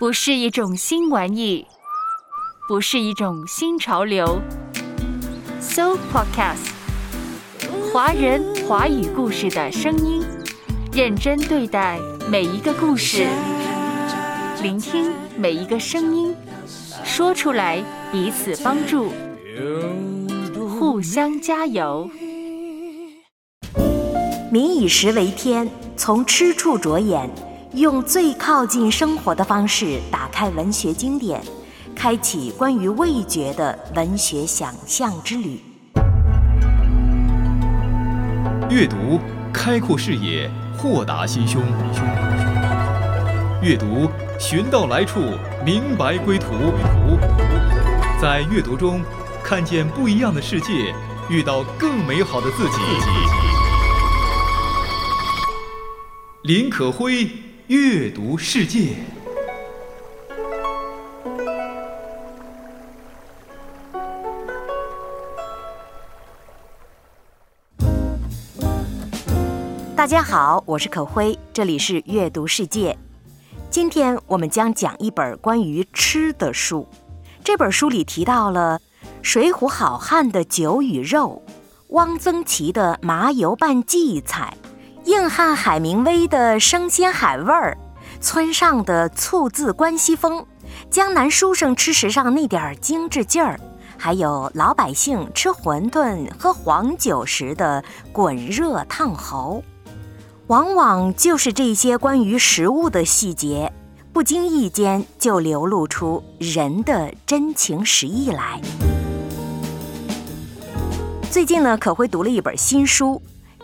不是一种新玩意，不是一种新潮流。So Podcast，华人华语故事的声音，认真对待每一个故事，聆听每一个声音，说出来彼此帮助，互相加油。民以食为天，从吃处着眼。用最靠近生活的方式打开文学经典，开启关于味觉的文学想象之旅。阅读开阔视野，豁达心胸。阅读寻到来处，明白归途。在阅读中看见不一样的世界，遇到更美好的自己。林可辉。阅读世界。大家好，我是可辉，这里是阅读世界。今天我们将讲一本关于吃的书。这本书里提到了水浒好汉的酒与肉，汪曾祺的麻油拌荠菜。硬汉海明威的生鲜海味儿，村上的醋渍关西风，江南书生吃时尚那点儿精致劲儿，还有老百姓吃馄饨喝黄酒时的滚热烫喉，往往就是这些关于食物的细节，不经意间就流露出人的真情实意来。最近呢，可会读了一本新书。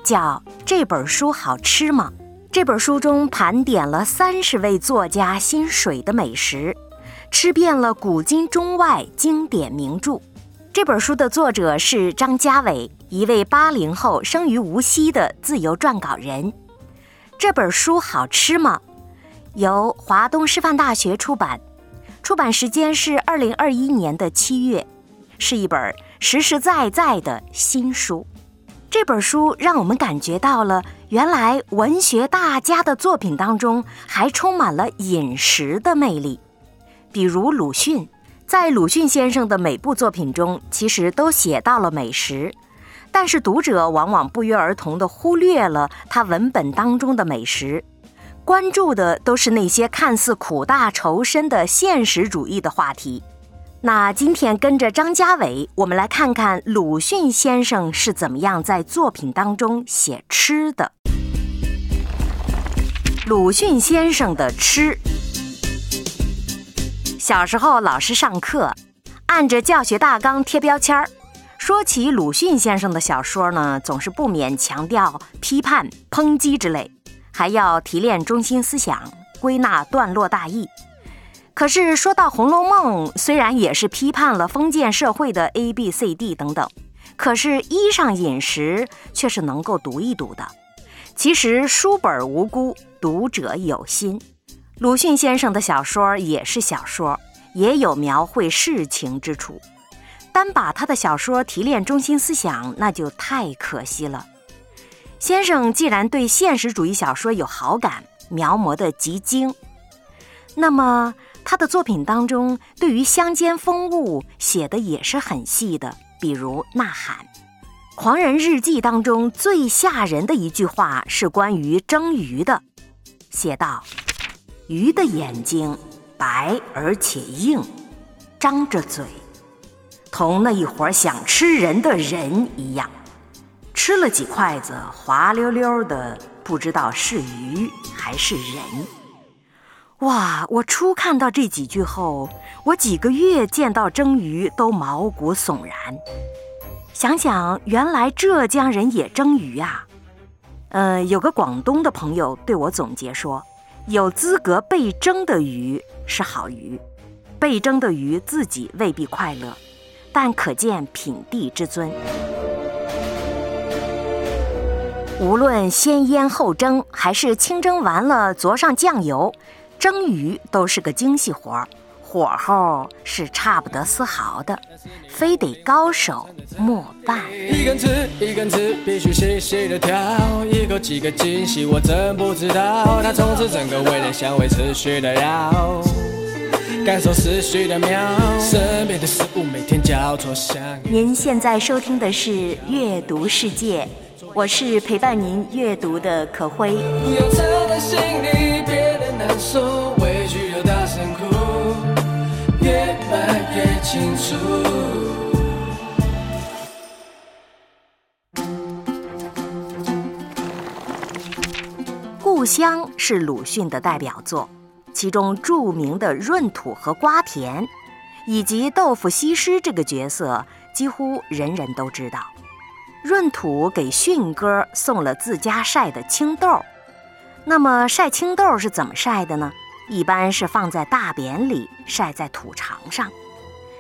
叫这本书好吃吗？这本书中盘点了三十位作家心水的美食，吃遍了古今中外经典名著。这本书的作者是张家伟，一位八零后生于无锡的自由撰稿人。这本书好吃吗？由华东师范大学出版，出版时间是二零二一年的七月，是一本实实在在的新书。这本书让我们感觉到了，原来文学大家的作品当中还充满了饮食的魅力。比如鲁迅，在鲁迅先生的每部作品中，其实都写到了美食，但是读者往往不约而同地忽略了他文本当中的美食，关注的都是那些看似苦大仇深的现实主义的话题。那今天跟着张家伟，我们来看看鲁迅先生是怎么样在作品当中写吃的。鲁迅先生的吃，小时候老师上课按着教学大纲贴标签儿，说起鲁迅先生的小说呢，总是不免强调批判、抨击之类，还要提炼中心思想，归纳段落大意。可是说到《红楼梦》，虽然也是批判了封建社会的 A、B、C、D 等等，可是衣裳饮食却是能够读一读的。其实书本无辜，读者有心。鲁迅先生的小说也是小说，也有描绘世情之处。单把他的小说提炼中心思想，那就太可惜了。先生既然对现实主义小说有好感，描摹的极精，那么。他的作品当中，对于乡间风物写的也是很细的，比如《呐喊》。《狂人日记》当中最吓人的一句话是关于蒸鱼的，写道：“鱼的眼睛白而且硬，张着嘴，同那一伙想吃人的人一样，吃了几筷子，滑溜溜的，不知道是鱼还是人。”哇！我初看到这几句后，我几个月见到蒸鱼都毛骨悚然。想想原来浙江人也蒸鱼啊。呃，有个广东的朋友对我总结说，有资格被蒸的鱼是好鱼，被蒸的鱼自己未必快乐，但可见品地之尊。无论先腌后蒸，还是清蒸完了佐上酱油。蒸鱼都是个精细活儿，火候是差不得丝毫的，非得高手莫办。一根刺一根刺，必须细细的挑，一口几个惊喜，我真不知道。它从此整个味蕾香味持续的绕。感受思绪的妙，身边的事物每天交错相遇。您现在收听的是《阅读世界》，我是陪伴您阅读的可辉。受，委屈又大声哭，越来越清楚。故乡是鲁迅的代表作，其中著名的闰土和瓜田，以及豆腐西施这个角色，几乎人人都知道。闰土给迅哥送了自家晒的青豆，那么晒青豆是怎么晒的呢？一般是放在大扁里晒在土场上，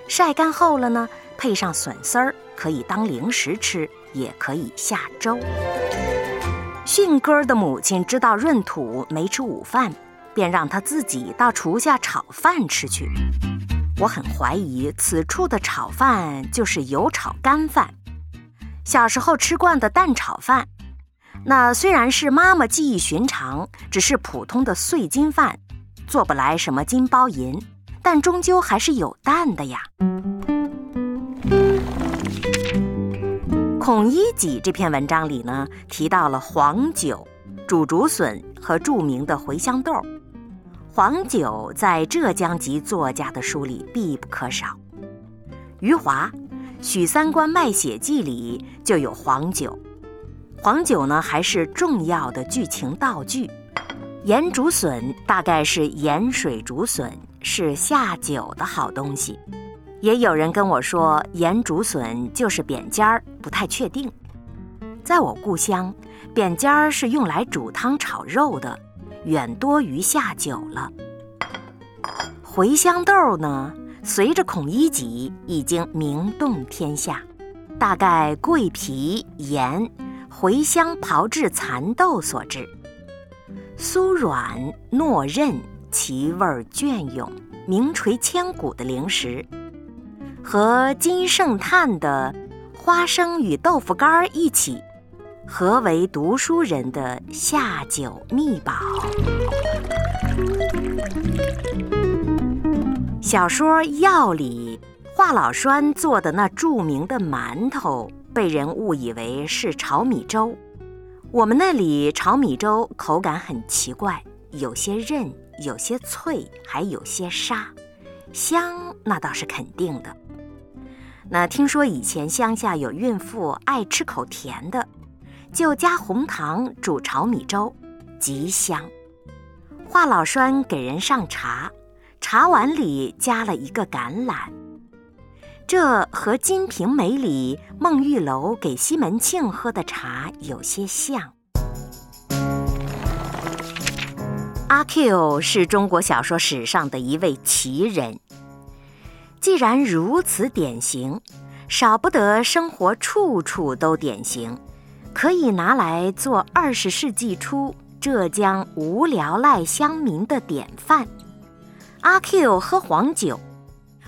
晒干后了呢，配上笋丝儿，可以当零食吃，也可以下粥。迅哥的母亲知道闰土没吃午饭，便让他自己到厨下炒饭吃去。我很怀疑此处的炒饭就是油炒干饭。小时候吃惯的蛋炒饭，那虽然是妈妈技艺寻常，只是普通的碎金饭，做不来什么金包银，但终究还是有蛋的呀。孔乙己这篇文章里呢，提到了黄酒、煮竹笋和著名的茴香豆。黄酒在浙江籍作家的书里必不可少。余华《许三观卖血记》里就有黄酒。黄酒呢，还是重要的剧情道具。盐竹笋大概是盐水竹笋，是下酒的好东西。也有人跟我说，盐竹笋就是扁尖儿，不太确定。在我故乡，扁尖儿是用来煮汤炒肉的，远多于下酒了。茴香豆呢，随着孔乙己已经名动天下，大概桂皮、盐、茴香炮制蚕豆所制，酥软糯韧，其味儿隽永，名垂千古的零食。和金圣叹的花生与豆腐干儿一起，何为读书人的下酒秘宝？小说《药》里，华老栓做的那著名的馒头，被人误以为是炒米粥。我们那里炒米粥口感很奇怪，有些韧，有些脆，还有些沙，香那倒是肯定的。那听说以前乡下有孕妇爱吃口甜的，就加红糖煮炒米粥，极香。华老栓给人上茶，茶碗里加了一个橄榄，这和《金瓶梅》里孟玉楼给西门庆喝的茶有些像。阿 Q 是中国小说史上的一位奇人。既然如此典型，少不得生活处处都典型，可以拿来做二十世纪初浙江无聊赖乡民的典范。阿 Q 喝黄酒，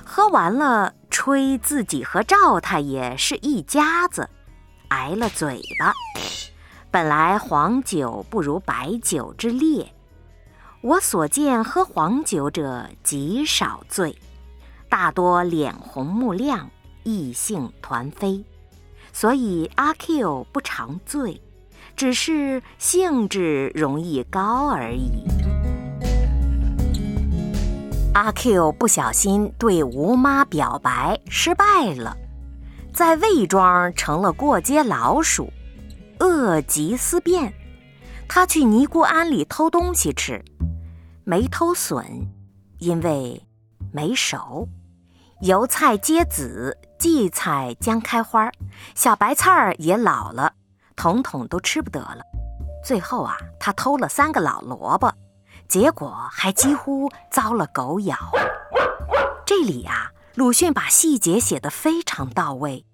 喝完了吹自己和赵太爷是一家子，挨了嘴巴。本来黄酒不如白酒之烈，我所见喝黄酒者极少醉。大多脸红目亮，异性团飞，所以阿 Q 不常醉，只是兴致容易高而已。阿 Q 不小心对吴妈表白失败了，在魏庄成了过街老鼠，恶极思变。他去尼姑庵里偷东西吃，没偷笋，因为没熟。油菜结籽，荠菜将开花，小白菜儿也老了，统统都吃不得了。最后啊，他偷了三个老萝卜，结果还几乎遭了狗咬。这里呀，鲁迅把细节写得非常到位。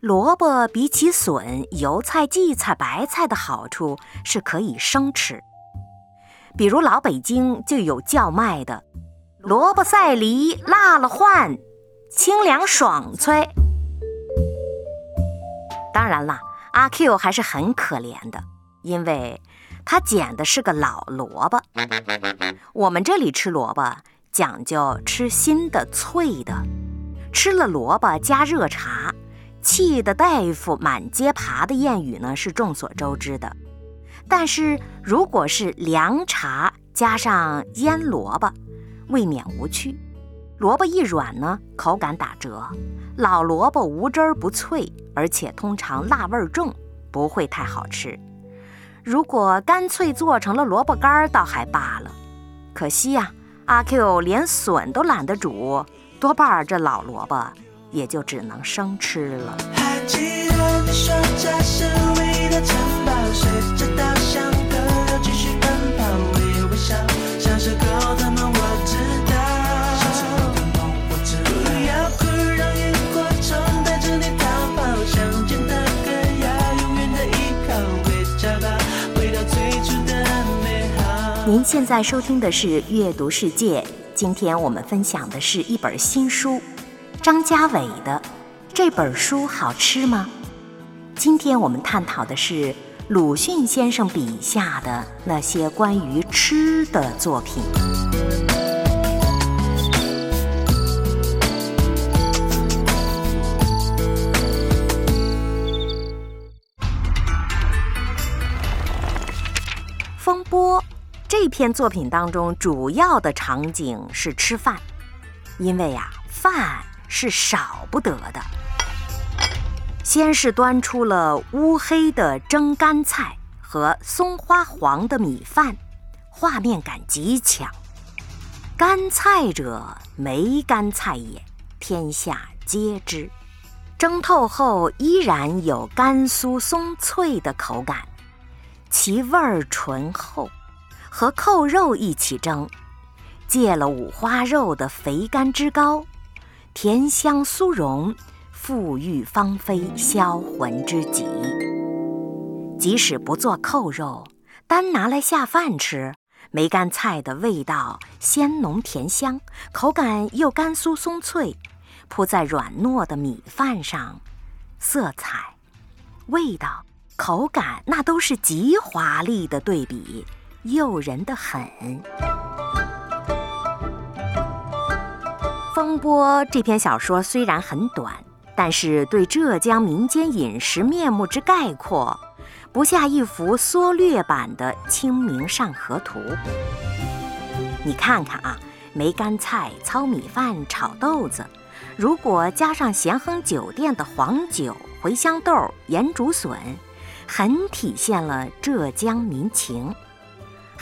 萝卜比起笋、油菜、荠菜、白菜的好处是可以生吃，比如老北京就有叫卖的。萝卜赛梨辣了换，清凉爽脆。当然了，阿 Q 还是很可怜的，因为他捡的是个老萝卜。我们这里吃萝卜讲究吃新的、脆的。吃了萝卜加热茶，气的大夫满街爬的谚语呢是众所周知的。但是如果是凉茶加上腌萝卜，未免无趣。萝卜一软呢，口感打折；老萝卜无汁儿不脆，而且通常辣味重，不会太好吃。如果干脆做成了萝卜干儿，倒还罢了。可惜呀，阿 Q 连笋都懒得煮，多半儿这老萝卜也就只能生吃了。还记得你说这是唯一的城堡，随着您现在收听的是《阅读世界》，今天我们分享的是一本新书，张家伟的。这本书好吃吗？今天我们探讨的是鲁迅先生笔下的那些关于吃的作品。篇作品当中，主要的场景是吃饭，因为呀、饭是少不得的。先是端出了乌黑的蒸干菜和松花黄的米饭，画面感极强。干菜者，梅干菜也，天下皆知。蒸透后依然有甘酥松脆的口感，其味儿醇厚，和扣肉一起蒸，借了五花肉的肥甘之高，甜香酥溶。馥郁芳菲，销魂之极。即使不做扣肉，单拿来下饭吃，梅干菜的味道鲜浓甜香，口感又甘酥松脆，铺在软糯的米饭上，色彩、味道、口感那都是极华丽的对比，诱人的很。《风波》这篇小说虽然很短。但是对浙江民间饮食面目之概括，不下一幅缩略版的《清明上河图》。你看看啊，梅干菜、糙米饭、炒豆子，如果加上咸亨酒店的黄酒、茴香豆、盐竹笋，很体现了浙江民情。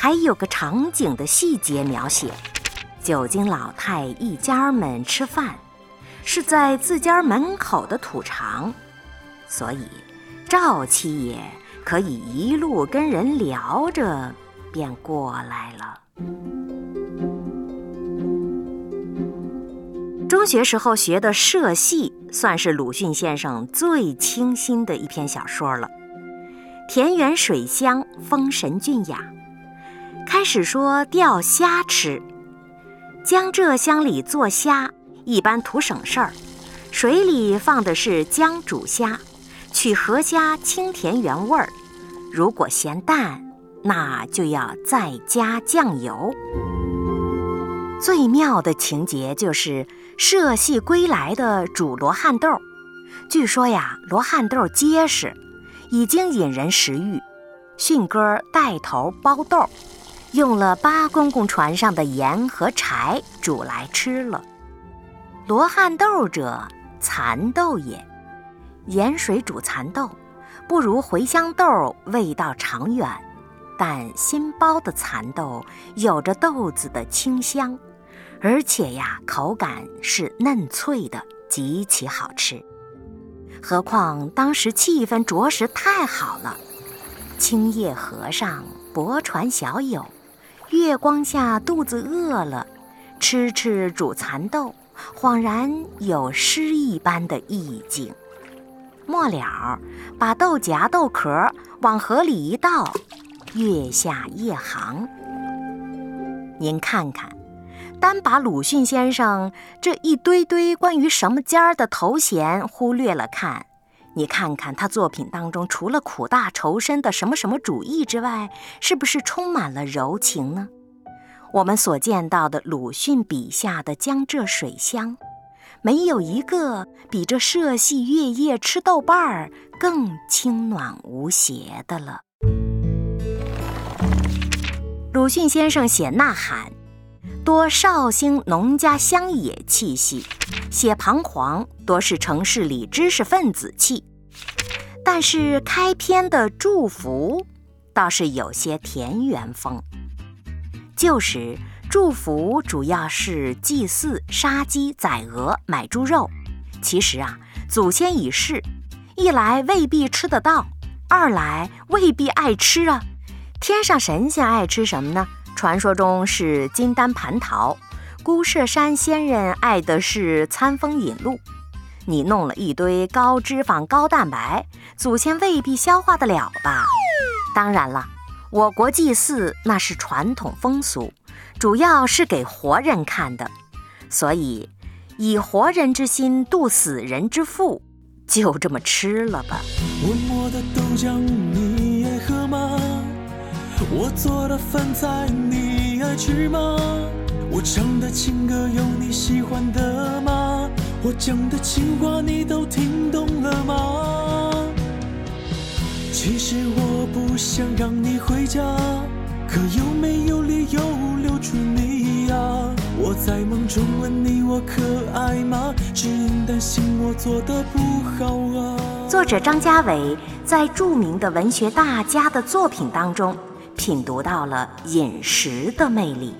还有个场景的细节描写：九斤老太一家们吃饭。是在自家门口的土场，所以赵七爷可以一路跟人聊着便过来了。中学时候学的社戏，算是鲁迅先生最清新的一篇小说了。田园水乡，风神俊雅。开始说钓虾吃，江浙乡里做虾。一般图省事儿，水里放的是姜煮虾，取河虾清甜原味儿。如果嫌淡，那就要再加酱油。最妙的情节就是社戏归来的煮罗汉豆，据说呀，罗汉豆结实，已经引人食欲。迅哥带头剥豆，用了八公公船上的盐和柴煮来吃了。罗汉豆者，蚕豆也。盐水煮蚕豆，不如茴香豆味道长远，但新包的蚕豆有着豆子的清香，而且呀，口感是嫩脆的，极其好吃。何况当时气氛着实太好了，青叶和尚泊船小友，月光下肚子饿了，吃吃煮蚕豆。恍然有诗一般的意境。末了，把豆荚、豆壳往河里一倒，月下夜航。您看看，单把鲁迅先生这一堆堆关于什么尖儿的头衔忽略了看，你看看他作品当中除了苦大仇深的什么什么主义之外，是不是充满了柔情呢？我们所见到的鲁迅笔下的江浙水乡，没有一个比这社戏月夜吃豆瓣儿更清暖无邪的了。鲁迅先生写《呐喊》，多绍兴农家乡野气息；写《彷徨》，多是城市里知识分子气。但是开篇的《祝福》，倒是有些田园风。旧时祝福主要是祭祀、杀鸡宰鹅、买猪肉。其实啊，祖先已逝，一来未必吃得到，二来未必爱吃啊。天上神仙爱吃什么呢？传说中是金丹蟠桃，姑射山仙人爱的是餐风饮露。你弄了一堆高脂肪、高蛋白，祖先未必消化得了吧？当然了，我国祭祀那是传统风俗，主要是给活人看的，所以以活人之心度死人之腹，就这么吃了吧。我的豆浆你爱喝吗？我做的饭菜你爱吃吗？我唱的情歌有你喜欢的吗？我讲的情话你都听懂了吗？其实我不想让你回家，可有没有理由留住你呀？我在梦中问你我可爱吗？只因担心我做的不好啊。作者张家伟在著名的文学大家的作品当中，品读到了饮食的魅力。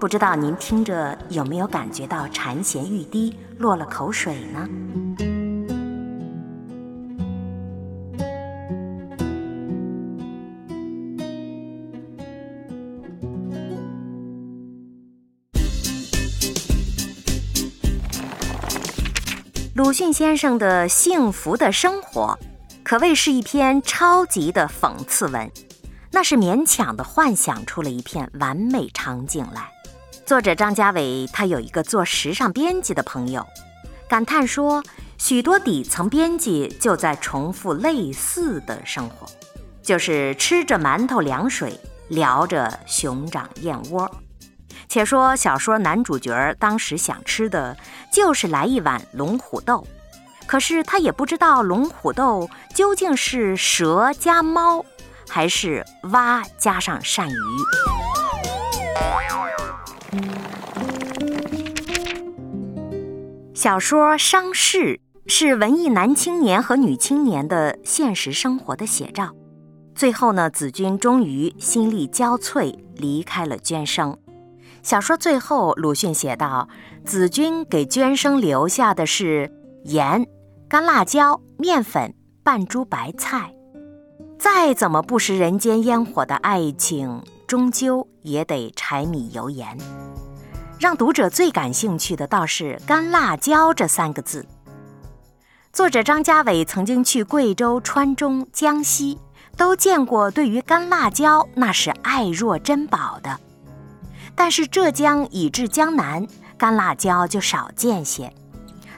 不知道您听着有没有感觉到馋涎欲滴，落了口水呢？鲁迅先生的《幸福的生活》可谓是一篇超级的讽刺文，那是勉强的幻想出了一片完美场景来。作者张家伟他有一个做时尚编辑的朋友，感叹说，许多底层编辑就在重复类似的生活，就是吃着馒头凉水，聊着熊掌燕窝。且说小说男主角当时想吃的就是来一碗龙虎斗，可是他也不知道龙虎斗究竟是蛇加猫，还是蛙加上鳝鱼。小说《伤逝》是文艺男青年和女青年的现实生活的写照。最后呢，子君终于心力交瘁，离开了娟生。小说最后，鲁迅写道：“子君给娟生留下的是盐、干辣椒、面粉、半株白菜。再怎么不食人间烟火的爱情，终究也得柴米油盐。”让读者最感兴趣的倒是“干辣椒”这三个字。作者张家伟曾经去贵州、川中、江西，都见过对于干辣椒那是爱若珍宝的。但是浙江以至江南，干辣椒就少见些。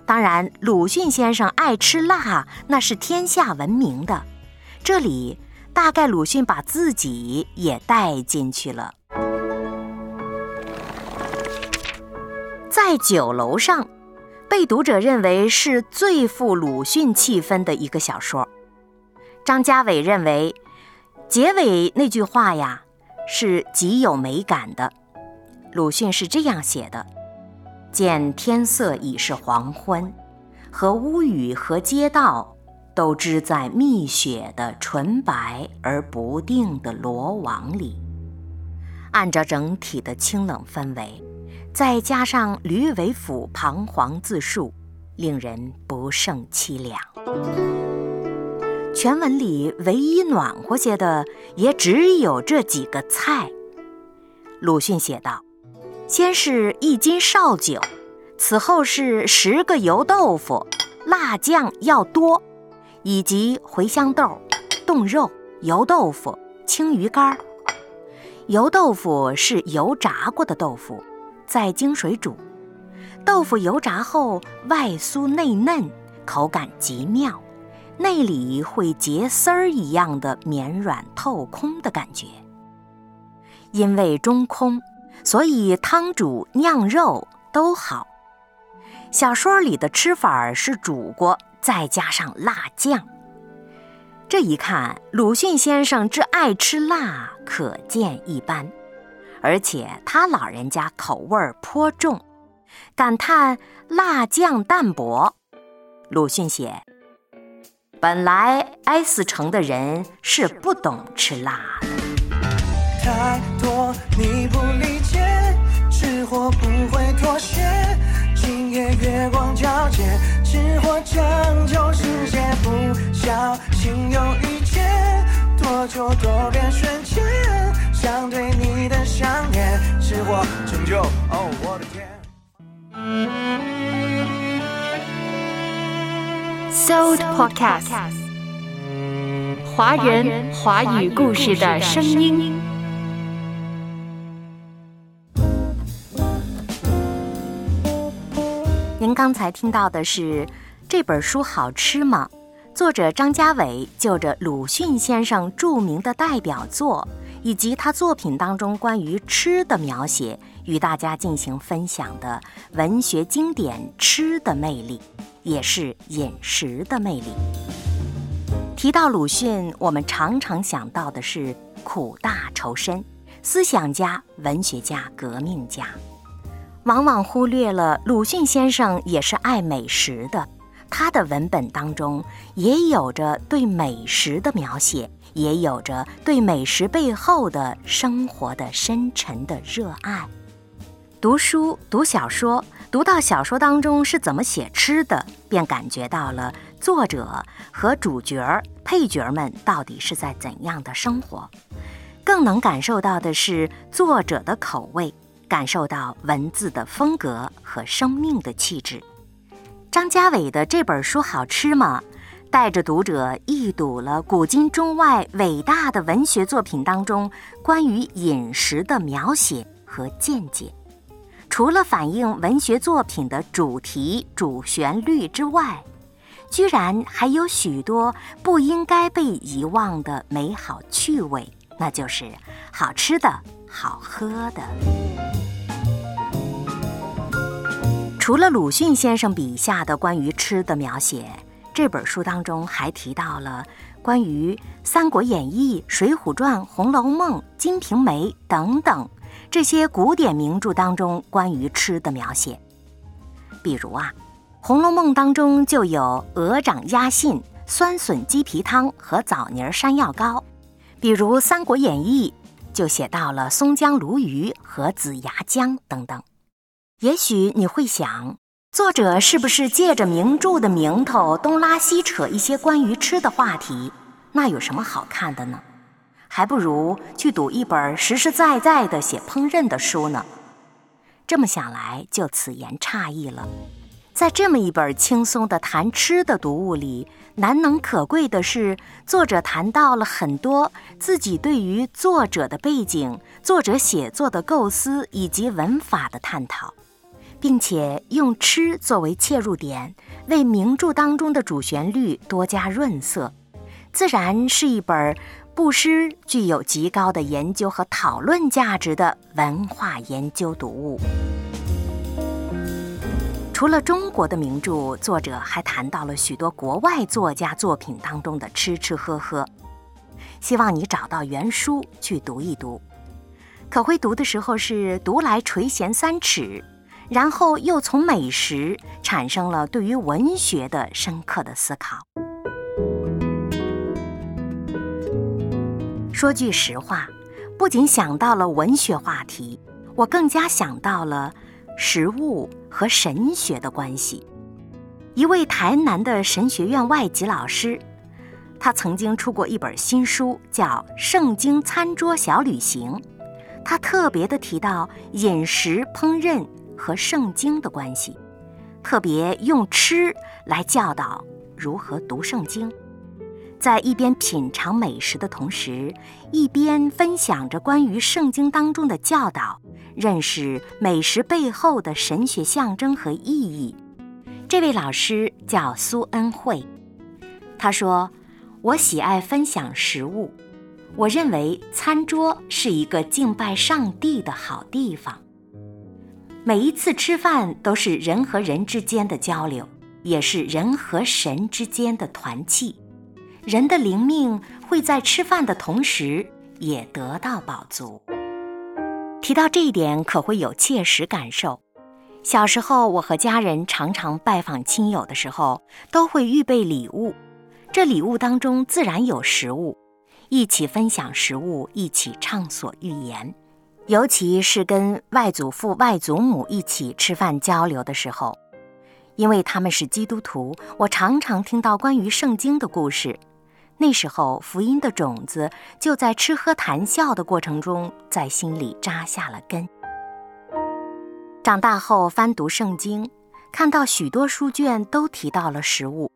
当然，鲁迅先生爱吃辣，那是天下闻名的。这里大概鲁迅把自己也带进去了。在酒楼上，被读者认为是最富鲁迅气氛的一个小说。张家伟认为，结尾那句话呀，是极有美感的。鲁迅是这样写的：“见天色已是黄昏，和屋宇和街道都织在密雪的纯白而不定的罗网里。按照整体的清冷氛围。”再加上吕伟甫彷徨自述，令人不胜凄凉。全文里唯一暖和些的，也只有这几个菜。鲁迅写道：“先是一斤绍酒，此后是十个油豆腐，辣酱要多，以及茴香豆、冻肉、油豆腐、青鱼干儿。油豆腐是油炸过的豆腐。”在经水煮，豆腐油炸后外酥内嫩，口感极妙，内里会结丝儿一样的绵软透空的感觉。因为中空，所以汤煮、酿肉都好。小说里的吃法是煮过，再加上辣酱。这一看，鲁迅先生之爱吃辣，可见一斑。而且他老人家口味颇重，感叹辣酱淡薄。鲁迅写：“本来 S 城的人是不懂吃辣的。”太多你不理解，吃货不会妥协。今夜月光皎洁，拯救世界，不小心又遇见，多久多变瞬间，想对你的想念，吃货拯救，哦我的天。Sold Podcast，华人华语故事的声音。您刚才听到的是这本书好吃吗？作者张家伟就着鲁迅先生著名的代表作以及他作品当中关于吃的描写，与大家进行分享的文学经典《吃的魅力》，也是饮食的魅力。提到鲁迅，我们常常想到的是苦大仇深，思想家、文学家、革命家。往往忽略了鲁迅先生也是爱美食的，他的文本当中也有着对美食的描写，也有着对美食背后的生活的深沉的热爱。读书、读小说，读到小说当中是怎么写吃的，便感觉到了作者和主角、配角们到底是在怎样的生活，更能感受到的是作者的口味。感受到文字的风格和生命的气质。张家伟的这本书好吃吗？带着读者一睹了古今中外伟大的文学作品当中关于饮食的描写和见解。除了反映文学作品的主题、主旋律之外，居然还有许多不应该被遗忘的美好趣味，那就是好吃的好喝的。除了鲁迅先生笔下的关于吃的描写，这本书当中还提到了关于《三国演义》《水浒传》《红楼梦》《金瓶梅》等等这些古典名著当中关于吃的描写。比如啊，《红楼梦》当中就有鹅掌鸭信、酸笋鸡皮汤和枣泥山药糕；比如《三国演义》就写到了松江鲈鱼和紫牙姜等等。也许你会想，作者是不是借着名著的名头东拉西扯一些关于吃的话题？那有什么好看的呢？还不如去读一本实实在在的写烹饪的书呢。这么想来，就此言差异了。在这么一本轻松的谈吃的读物里，难能可贵的是，作者谈到了很多自己对于作者的背景、作者写作的构思以及文法的探讨。并且用吃作为切入点，为名著当中的主旋律多加润色，自然是一本不失具有极高的研究和讨论价值的文化研究读物。除了中国的名著，作者还谈到了许多国外作家作品当中的吃吃喝喝。希望你找到原书去读一读，可会读的时候是读来垂涎三尺。然后又从美食产生了对于文学的深刻的思考。说句实话，不仅想到了文学话题，我更加想到了食物和神学的关系。一位台南的神学院外籍老师，他曾经出过一本新书，叫《圣经餐桌小旅行》，他特别的提到饮食烹饪。和圣经的关系，特别用吃来教导如何读圣经，在一边品尝美食的同时，一边分享着关于圣经当中的教导，认识美食背后的神学象征和意义。这位老师叫苏恩惠，他说：“我喜爱分享食物，我认为餐桌是一个敬拜上帝的好地方。每一次吃饭都是人和人之间的交流，也是人和神之间的团契。人的灵命会在吃饭的同时也得到饱足。提到这一点，可会有切实感受。小时候，我和家人常常拜访亲友的时候，都会预备礼物，这礼物当中自然有食物。一起分享食物，一起畅所欲言，尤其是跟外祖父、外祖母一起吃饭交流的时候，因为他们是基督徒，我常常听到关于圣经的故事。那时候，福音的种子就在吃喝谈笑的过程中，在心里扎下了根。长大后翻读圣经，看到许多书卷都提到了食物，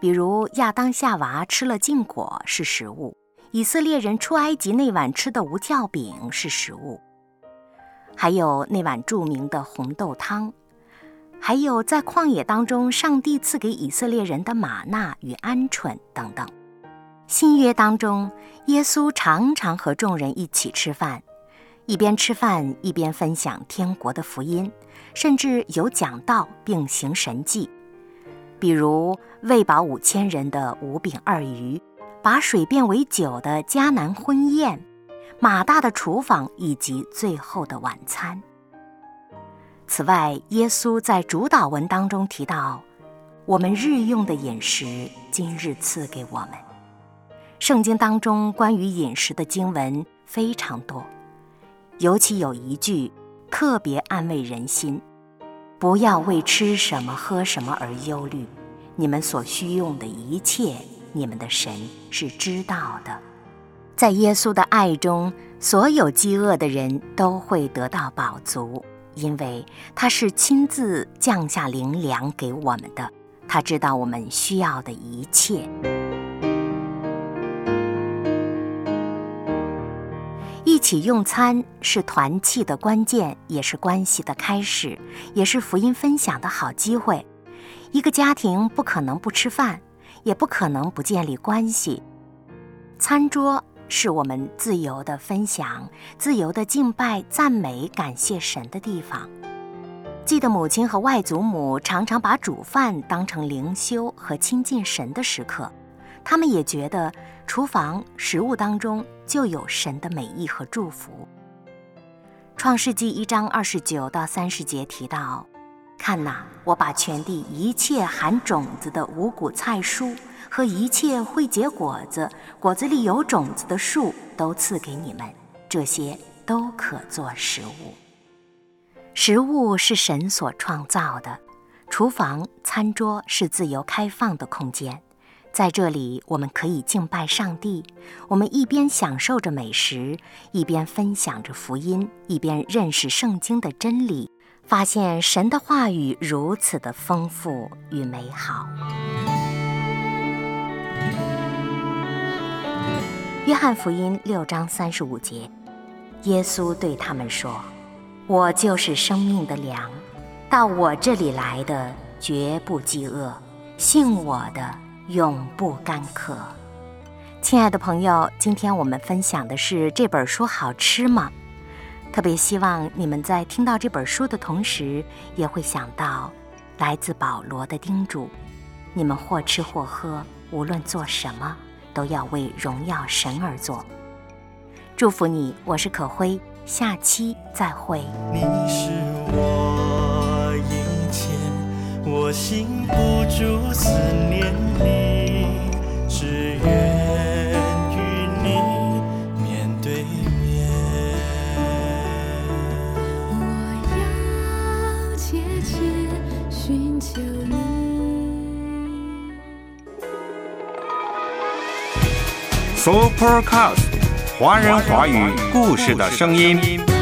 比如亚当夏娃吃了禁果是食物。以色列人出埃及那晚吃的无酵饼是食物，还有那碗著名的红豆汤，还有在旷野当中上帝赐给以色列人的玛纳与鹌鹑等等。新约当中，耶稣常常和众人一起吃饭，一边吃饭一边分享天国的福音，甚至有讲道并行神迹，比如喂饱五千人的五饼二鱼。把水变为酒的迦南婚宴，马大的厨房以及最后的晚餐。此外，耶稣在主导文当中提到：“我们日用的饮食，今日赐给我们。”圣经当中关于饮食的经文非常多，尤其有一句特别安慰人心：“不要为吃什么喝什么而忧虑，你们所需用的一切。”你们的神是知道的，在耶稣的爱中，所有饥饿的人都会得到饱足，因为他是亲自降下灵粮给我们的。他知道我们需要的一切。一起用餐是团契的关键，也是关系的开始，也是福音分享的好机会。一个家庭不可能不吃饭。也不可能不建立关系。餐桌是我们自由的分享、自由的敬拜、赞美、感谢神的地方。记得母亲和外祖母常常把煮饭当成灵修和亲近神的时刻，他们也觉得厨房食物当中就有神的美意和祝福。创世纪一章二十九到三十节提到。看呐，我把全地一切含种子的五谷菜蔬和一切会结果子、果子里有种子的树都赐给你们，这些都可做食物。食物是神所创造的，厨房、餐桌是自由开放的空间，在这里我们可以敬拜上帝。我们一边享受着美食，一边分享着福音，一边认识圣经的真理。发现神的话语如此的丰富与美好。约翰福音六章三十五节，耶稣对他们说：“我就是生命的粮，到我这里来的绝不饥饿，信我的永不干渴。”亲爱的朋友，今天我们分享的是这本书好吃吗？特别希望你们在听到这本书的同时，也会想到来自保罗的叮嘱：你们或吃或喝，无论做什么，都要为荣耀神而做。祝福你，我是可辉，下期再会。你是我一切，我心不住思念你，Supercast 华人华语故事的声音。